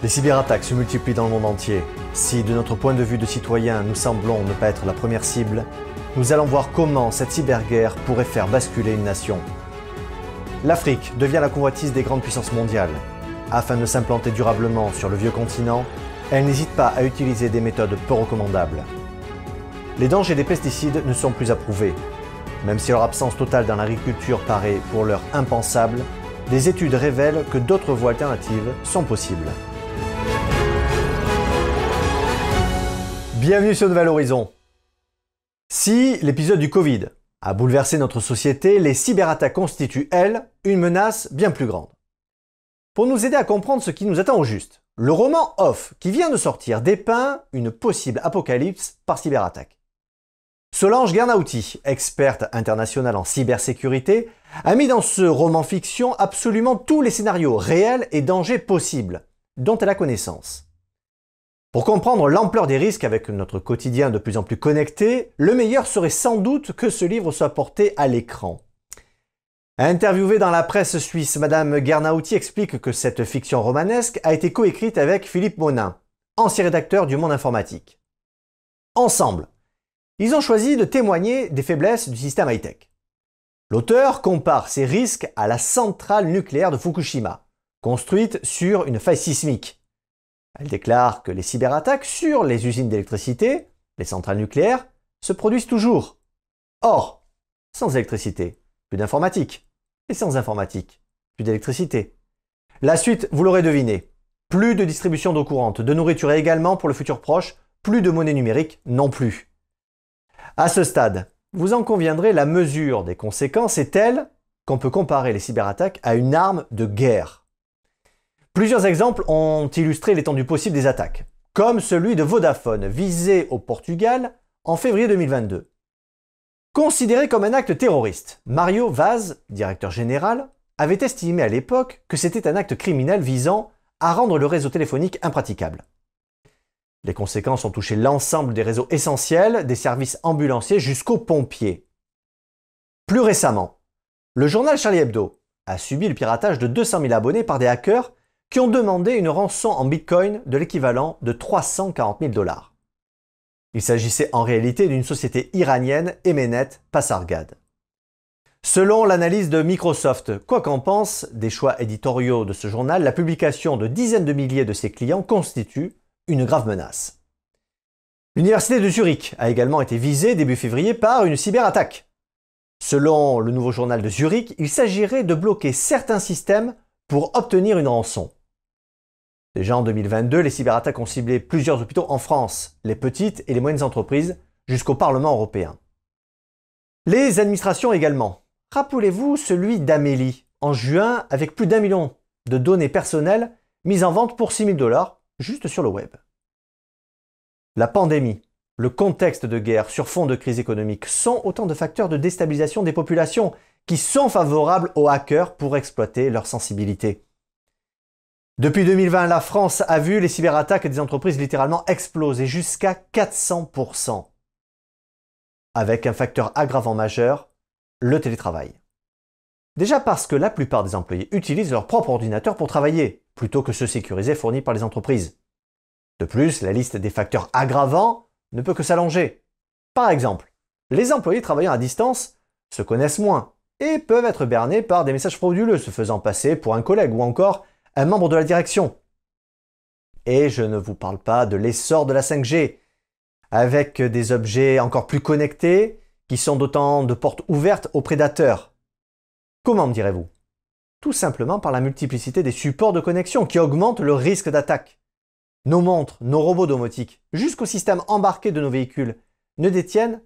Les cyberattaques se multiplient dans le monde entier. Si de notre point de vue de citoyen nous semblons ne pas être la première cible, nous allons voir comment cette cyberguerre pourrait faire basculer une nation. L'Afrique devient la convoitise des grandes puissances mondiales. Afin de s'implanter durablement sur le vieux continent, elle n'hésite pas à utiliser des méthodes peu recommandables. Les dangers des pesticides ne sont plus approuvés. Même si leur absence totale dans l'agriculture paraît pour l'heure impensable, des études révèlent que d'autres voies alternatives sont possibles. Bienvenue sur Nouvel Horizon. Si l'épisode du Covid a bouleversé notre société, les cyberattaques constituent, elles, une menace bien plus grande. Pour nous aider à comprendre ce qui nous attend au juste, le roman Off, qui vient de sortir, dépeint une possible apocalypse par cyberattaque. Solange Gernauti, experte internationale en cybersécurité, a mis dans ce roman fiction absolument tous les scénarios réels et dangers possibles dont elle a connaissance. Pour comprendre l'ampleur des risques avec notre quotidien de plus en plus connecté, le meilleur serait sans doute que ce livre soit porté à l'écran. Interviewée dans la presse suisse, Madame Gernauti explique que cette fiction romanesque a été coécrite avec Philippe Monin, ancien rédacteur du Monde informatique. Ensemble, ils ont choisi de témoigner des faiblesses du système high-tech. L'auteur compare ces risques à la centrale nucléaire de Fukushima, construite sur une faille sismique elle déclare que les cyberattaques sur les usines d'électricité, les centrales nucléaires, se produisent toujours. Or, sans électricité, plus d'informatique. Et sans informatique, plus d'électricité. La suite, vous l'aurez deviné. Plus de distribution d'eau courante, de nourriture également pour le futur proche, plus de monnaie numérique non plus. À ce stade, vous en conviendrez, la mesure des conséquences est telle qu'on peut comparer les cyberattaques à une arme de guerre. Plusieurs exemples ont illustré l'étendue possible des attaques, comme celui de Vodafone visé au Portugal en février 2022. Considéré comme un acte terroriste, Mario Vaz, directeur général, avait estimé à l'époque que c'était un acte criminel visant à rendre le réseau téléphonique impraticable. Les conséquences ont touché l'ensemble des réseaux essentiels, des services ambulanciers jusqu'aux pompiers. Plus récemment, le journal Charlie Hebdo a subi le piratage de 200 000 abonnés par des hackers qui ont demandé une rançon en bitcoin de l'équivalent de 340 000 dollars. Il s'agissait en réalité d'une société iranienne, Emenet Passargad. Selon l'analyse de Microsoft, quoi qu'en pense des choix éditoriaux de ce journal, la publication de dizaines de milliers de ses clients constitue une grave menace. L'université de Zurich a également été visée début février par une cyberattaque. Selon le nouveau journal de Zurich, il s'agirait de bloquer certains systèmes pour obtenir une rançon. Déjà en 2022, les cyberattaques ont ciblé plusieurs hôpitaux en France, les petites et les moyennes entreprises, jusqu'au Parlement européen. Les administrations également. Rappelez-vous celui d'Amélie, en juin, avec plus d'un million de données personnelles mises en vente pour 6 000 dollars, juste sur le web. La pandémie, le contexte de guerre sur fond de crise économique sont autant de facteurs de déstabilisation des populations qui sont favorables aux hackers pour exploiter leur sensibilité. Depuis 2020, la France a vu les cyberattaques des entreprises littéralement exploser jusqu'à 400%. Avec un facteur aggravant majeur, le télétravail. Déjà parce que la plupart des employés utilisent leur propre ordinateur pour travailler, plutôt que ceux sécurisés fournis par les entreprises. De plus, la liste des facteurs aggravants ne peut que s'allonger. Par exemple, les employés travaillant à distance se connaissent moins et peuvent être bernés par des messages frauduleux se faisant passer pour un collègue ou encore un membre de la direction. Et je ne vous parle pas de l'essor de la 5G, avec des objets encore plus connectés qui sont d'autant de portes ouvertes aux prédateurs. Comment me direz-vous? Tout simplement par la multiplicité des supports de connexion qui augmentent le risque d'attaque. Nos montres, nos robots domotiques, jusqu'au système embarqué de nos véhicules, ne détiennent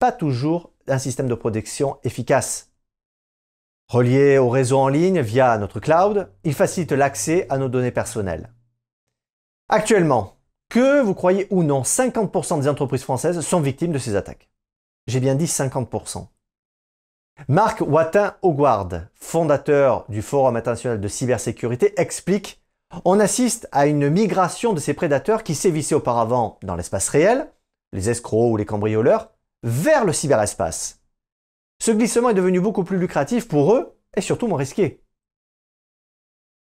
pas toujours un système de protection efficace. Relié au réseau en ligne via notre cloud, il facilite l'accès à nos données personnelles. Actuellement, que vous croyez ou non, 50% des entreprises françaises sont victimes de ces attaques. J'ai bien dit 50%. Marc Watin-Hogward, fondateur du Forum international de cybersécurité, explique On assiste à une migration de ces prédateurs qui sévissaient auparavant dans l'espace réel, les escrocs ou les cambrioleurs, vers le cyberespace. Ce glissement est devenu beaucoup plus lucratif pour eux et surtout moins risqué.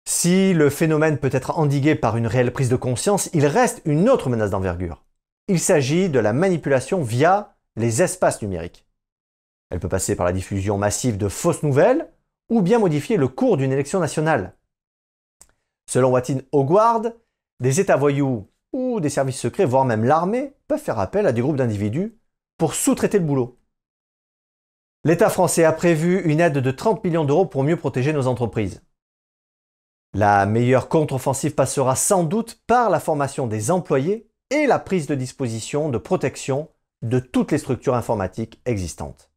Si le phénomène peut être endigué par une réelle prise de conscience, il reste une autre menace d'envergure. Il s'agit de la manipulation via les espaces numériques. Elle peut passer par la diffusion massive de fausses nouvelles ou bien modifier le cours d'une élection nationale. Selon Watine Hogward, des États voyous ou des services secrets, voire même l'armée, peuvent faire appel à des groupes d'individus pour sous-traiter le boulot. L'État français a prévu une aide de 30 millions d'euros pour mieux protéger nos entreprises. La meilleure contre-offensive passera sans doute par la formation des employés et la prise de disposition de protection de toutes les structures informatiques existantes.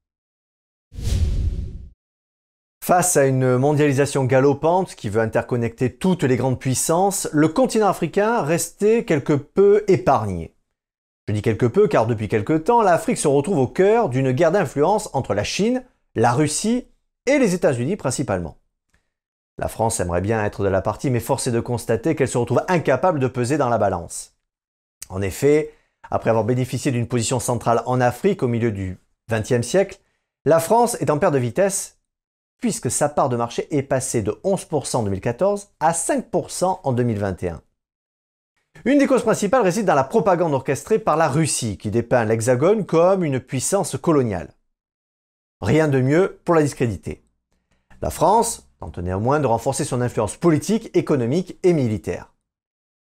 Face à une mondialisation galopante qui veut interconnecter toutes les grandes puissances, le continent africain restait quelque peu épargné. Je dis quelque peu car depuis quelque temps, l'Afrique se retrouve au cœur d'une guerre d'influence entre la Chine, la Russie et les États-Unis principalement. La France aimerait bien être de la partie, mais force est de constater qu'elle se retrouve incapable de peser dans la balance. En effet, après avoir bénéficié d'une position centrale en Afrique au milieu du XXe siècle, la France est en perte de vitesse puisque sa part de marché est passée de 11% en 2014 à 5% en 2021. Une des causes principales réside dans la propagande orchestrée par la Russie, qui dépeint l'Hexagone comme une puissance coloniale. Rien de mieux pour la discréditer. La France tente néanmoins de renforcer son influence politique, économique et militaire.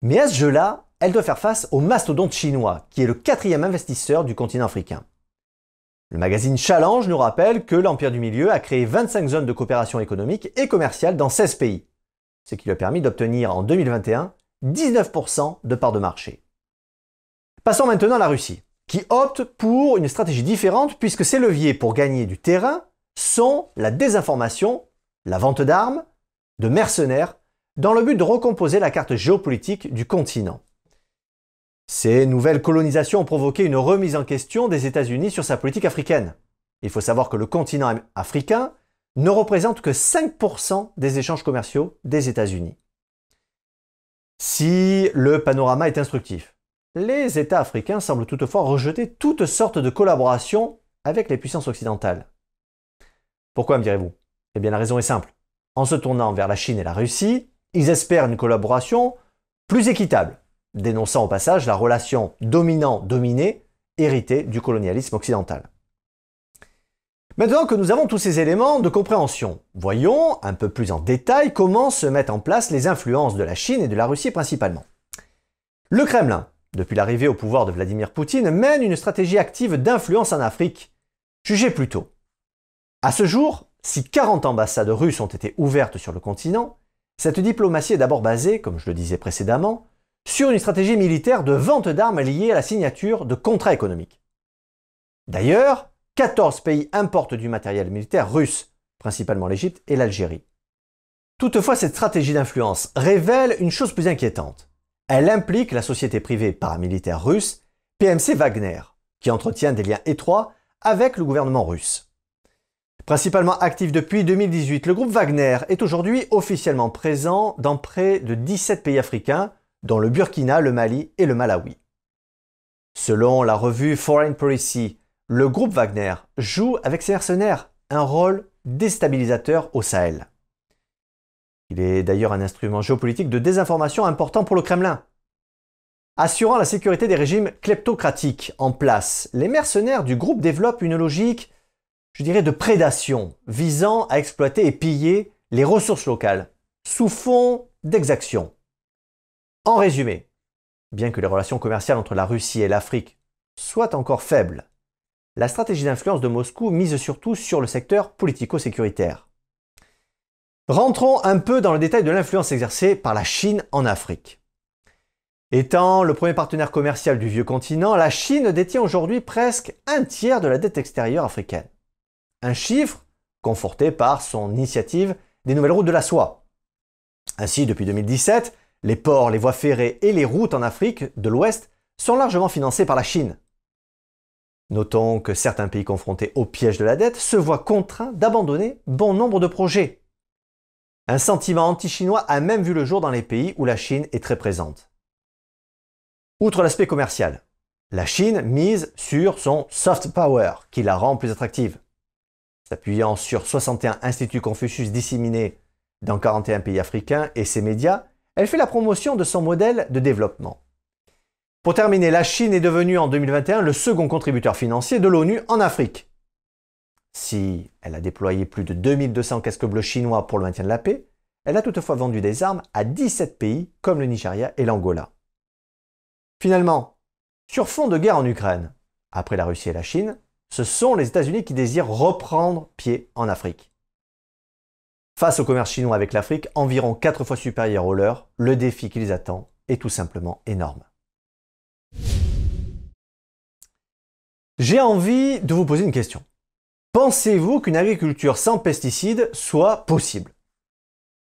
Mais à ce jeu-là, elle doit faire face au mastodonte chinois, qui est le quatrième investisseur du continent africain. Le magazine Challenge nous rappelle que l'Empire du Milieu a créé 25 zones de coopération économique et commerciale dans 16 pays, ce qui lui a permis d'obtenir en 2021 19% de part de marché. Passons maintenant à la Russie, qui opte pour une stratégie différente puisque ses leviers pour gagner du terrain sont la désinformation, la vente d'armes, de mercenaires, dans le but de recomposer la carte géopolitique du continent. Ces nouvelles colonisations ont provoqué une remise en question des États-Unis sur sa politique africaine. Il faut savoir que le continent africain ne représente que 5% des échanges commerciaux des États-Unis. Si le panorama est instructif, les États africains semblent toutefois rejeter toutes sortes de collaborations avec les puissances occidentales. Pourquoi me direz-vous? Eh bien la raison est simple. En se tournant vers la Chine et la Russie, ils espèrent une collaboration plus équitable, dénonçant au passage la relation dominant-dominé héritée du colonialisme occidental. Maintenant que nous avons tous ces éléments de compréhension, voyons un peu plus en détail comment se mettent en place les influences de la Chine et de la Russie principalement. Le Kremlin, depuis l'arrivée au pouvoir de Vladimir Poutine, mène une stratégie active d'influence en Afrique. Jugez plutôt. À ce jour, si 40 ambassades russes ont été ouvertes sur le continent, cette diplomatie est d'abord basée, comme je le disais précédemment, sur une stratégie militaire de vente d'armes liée à la signature de contrats économiques. D'ailleurs, 14 pays importent du matériel militaire russe, principalement l'Égypte et l'Algérie. Toutefois, cette stratégie d'influence révèle une chose plus inquiétante. Elle implique la société privée paramilitaire russe PMC Wagner, qui entretient des liens étroits avec le gouvernement russe. Principalement actif depuis 2018, le groupe Wagner est aujourd'hui officiellement présent dans près de 17 pays africains, dont le Burkina, le Mali et le Malawi. Selon la revue Foreign Policy, le groupe Wagner joue avec ses mercenaires un rôle déstabilisateur au Sahel. Il est d'ailleurs un instrument géopolitique de désinformation important pour le Kremlin. Assurant la sécurité des régimes kleptocratiques en place, les mercenaires du groupe développent une logique, je dirais, de prédation, visant à exploiter et piller les ressources locales, sous fond d'exaction. En résumé, bien que les relations commerciales entre la Russie et l'Afrique soient encore faibles, la stratégie d'influence de Moscou mise surtout sur le secteur politico-sécuritaire. Rentrons un peu dans le détail de l'influence exercée par la Chine en Afrique. Étant le premier partenaire commercial du vieux continent, la Chine détient aujourd'hui presque un tiers de la dette extérieure africaine. Un chiffre conforté par son initiative des nouvelles routes de la soie. Ainsi, depuis 2017, les ports, les voies ferrées et les routes en Afrique de l'Ouest sont largement financés par la Chine. Notons que certains pays confrontés au piège de la dette se voient contraints d'abandonner bon nombre de projets. Un sentiment anti-chinois a même vu le jour dans les pays où la Chine est très présente. Outre l'aspect commercial, la Chine mise sur son soft power qui la rend plus attractive. S'appuyant sur 61 instituts Confucius disséminés dans 41 pays africains et ses médias, elle fait la promotion de son modèle de développement. Pour terminer, la Chine est devenue en 2021 le second contributeur financier de l'ONU en Afrique. Si elle a déployé plus de 2200 casques bleus chinois pour le maintien de la paix, elle a toutefois vendu des armes à 17 pays comme le Nigeria et l'Angola. Finalement, sur fond de guerre en Ukraine, après la Russie et la Chine, ce sont les États-Unis qui désirent reprendre pied en Afrique. Face au commerce chinois avec l'Afrique, environ 4 fois supérieur au leur, le défi qui les attend est tout simplement énorme. J'ai envie de vous poser une question. Pensez-vous qu'une agriculture sans pesticides soit possible?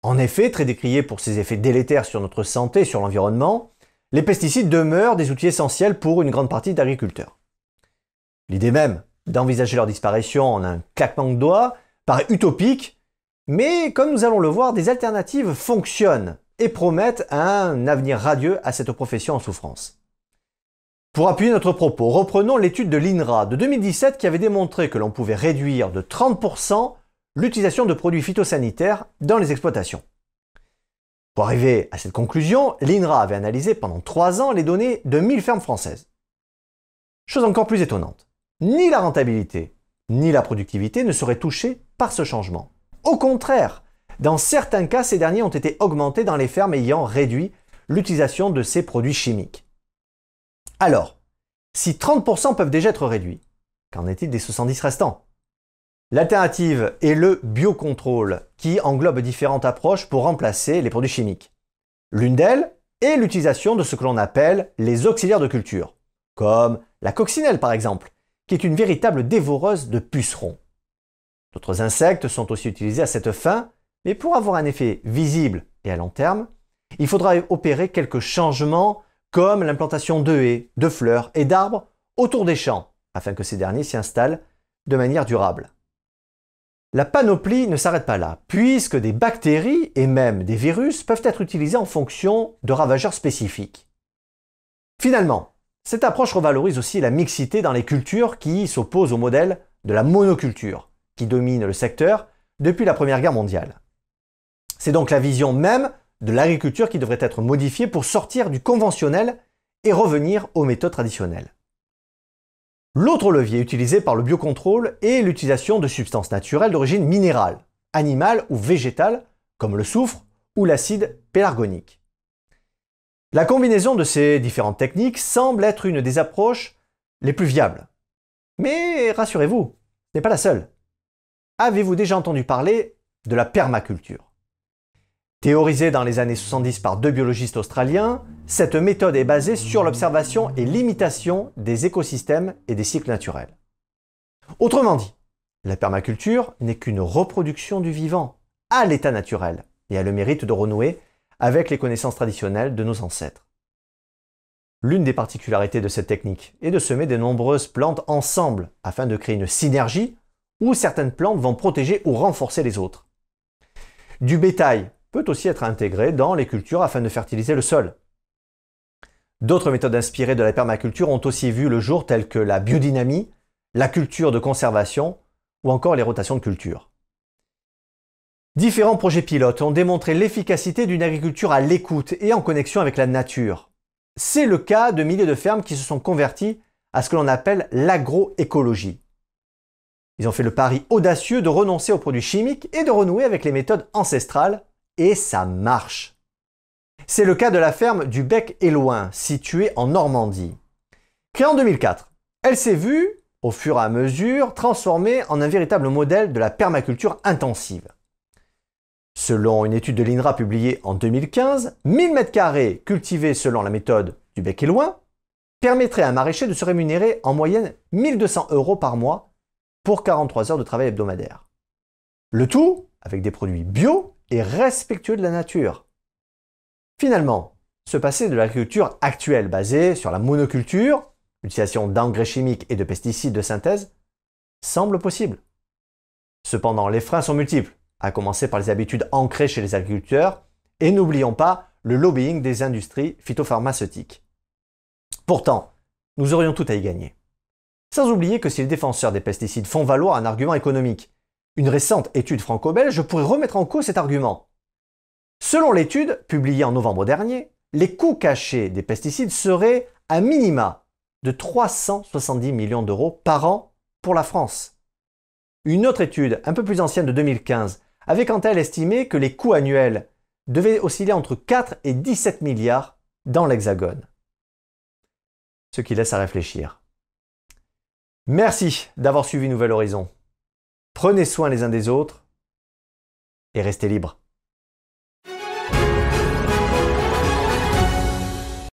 En effet, très décriée pour ses effets délétères sur notre santé et sur l'environnement, les pesticides demeurent des outils essentiels pour une grande partie d'agriculteurs. L'idée même d'envisager leur disparition en un claquement de doigts paraît utopique, mais comme nous allons le voir, des alternatives fonctionnent et promettent un avenir radieux à cette profession en souffrance. Pour appuyer notre propos, reprenons l'étude de l'INRA de 2017 qui avait démontré que l'on pouvait réduire de 30% l'utilisation de produits phytosanitaires dans les exploitations. Pour arriver à cette conclusion, l'INRA avait analysé pendant 3 ans les données de 1000 fermes françaises. Chose encore plus étonnante, ni la rentabilité, ni la productivité ne seraient touchées par ce changement. Au contraire, dans certains cas, ces derniers ont été augmentés dans les fermes ayant réduit l'utilisation de ces produits chimiques. Alors, si 30% peuvent déjà être réduits, qu'en est-il des 70 restants? L'alternative est le biocontrôle, qui englobe différentes approches pour remplacer les produits chimiques. L'une d'elles est l'utilisation de ce que l'on appelle les auxiliaires de culture, comme la coccinelle par exemple, qui est une véritable dévoreuse de pucerons. D'autres insectes sont aussi utilisés à cette fin, mais pour avoir un effet visible et à long terme, il faudra opérer quelques changements comme l'implantation de haies, de fleurs et d'arbres autour des champs, afin que ces derniers s'y installent de manière durable. La panoplie ne s'arrête pas là, puisque des bactéries et même des virus peuvent être utilisés en fonction de ravageurs spécifiques. Finalement, cette approche revalorise aussi la mixité dans les cultures qui s'opposent au modèle de la monoculture, qui domine le secteur depuis la Première Guerre mondiale. C'est donc la vision même de l'agriculture qui devrait être modifiée pour sortir du conventionnel et revenir aux méthodes traditionnelles. L'autre levier utilisé par le biocontrôle est l'utilisation de substances naturelles d'origine minérale, animale ou végétale, comme le soufre ou l'acide pélargonique. La combinaison de ces différentes techniques semble être une des approches les plus viables. Mais rassurez-vous, ce n'est pas la seule. Avez-vous déjà entendu parler de la permaculture? Théorisée dans les années 70 par deux biologistes australiens, cette méthode est basée sur l'observation et l'imitation des écosystèmes et des cycles naturels. Autrement dit, la permaculture n'est qu'une reproduction du vivant à l'état naturel et a le mérite de renouer avec les connaissances traditionnelles de nos ancêtres. L'une des particularités de cette technique est de semer de nombreuses plantes ensemble afin de créer une synergie où certaines plantes vont protéger ou renforcer les autres. Du bétail peut aussi être intégré dans les cultures afin de fertiliser le sol. D'autres méthodes inspirées de la permaculture ont aussi vu le jour telles que la biodynamie, la culture de conservation ou encore les rotations de culture. Différents projets pilotes ont démontré l'efficacité d'une agriculture à l'écoute et en connexion avec la nature. C'est le cas de milliers de fermes qui se sont converties à ce que l'on appelle l'agroécologie. Ils ont fait le pari audacieux de renoncer aux produits chimiques et de renouer avec les méthodes ancestrales et ça marche. C'est le cas de la ferme du Bec et Loin, située en Normandie. Créée en 2004, elle s'est vue, au fur et à mesure, transformée en un véritable modèle de la permaculture intensive. Selon une étude de l'INRA publiée en 2015, 1000 m2 cultivés selon la méthode du bec et loin permettraient à un maraîcher de se rémunérer en moyenne 1200 euros par mois pour 43 heures de travail hebdomadaire. Le tout avec des produits bio et respectueux de la nature. Finalement, se passer de l'agriculture actuelle basée sur la monoculture, l'utilisation d'engrais chimiques et de pesticides de synthèse, semble possible. Cependant, les freins sont multiples, à commencer par les habitudes ancrées chez les agriculteurs, et n'oublions pas le lobbying des industries phytopharmaceutiques. Pourtant, nous aurions tout à y gagner. Sans oublier que si les défenseurs des pesticides font valoir un argument économique une récente étude franco-belge pourrait remettre en cause cet argument, Selon l'étude publiée en novembre dernier, les coûts cachés des pesticides seraient à minima de 370 millions d'euros par an pour la France. Une autre étude, un peu plus ancienne de 2015, avait quant à elle estimé que les coûts annuels devaient osciller entre 4 et 17 milliards dans l'Hexagone. Ce qui laisse à réfléchir. Merci d'avoir suivi Nouvel Horizon. Prenez soin les uns des autres et restez libres.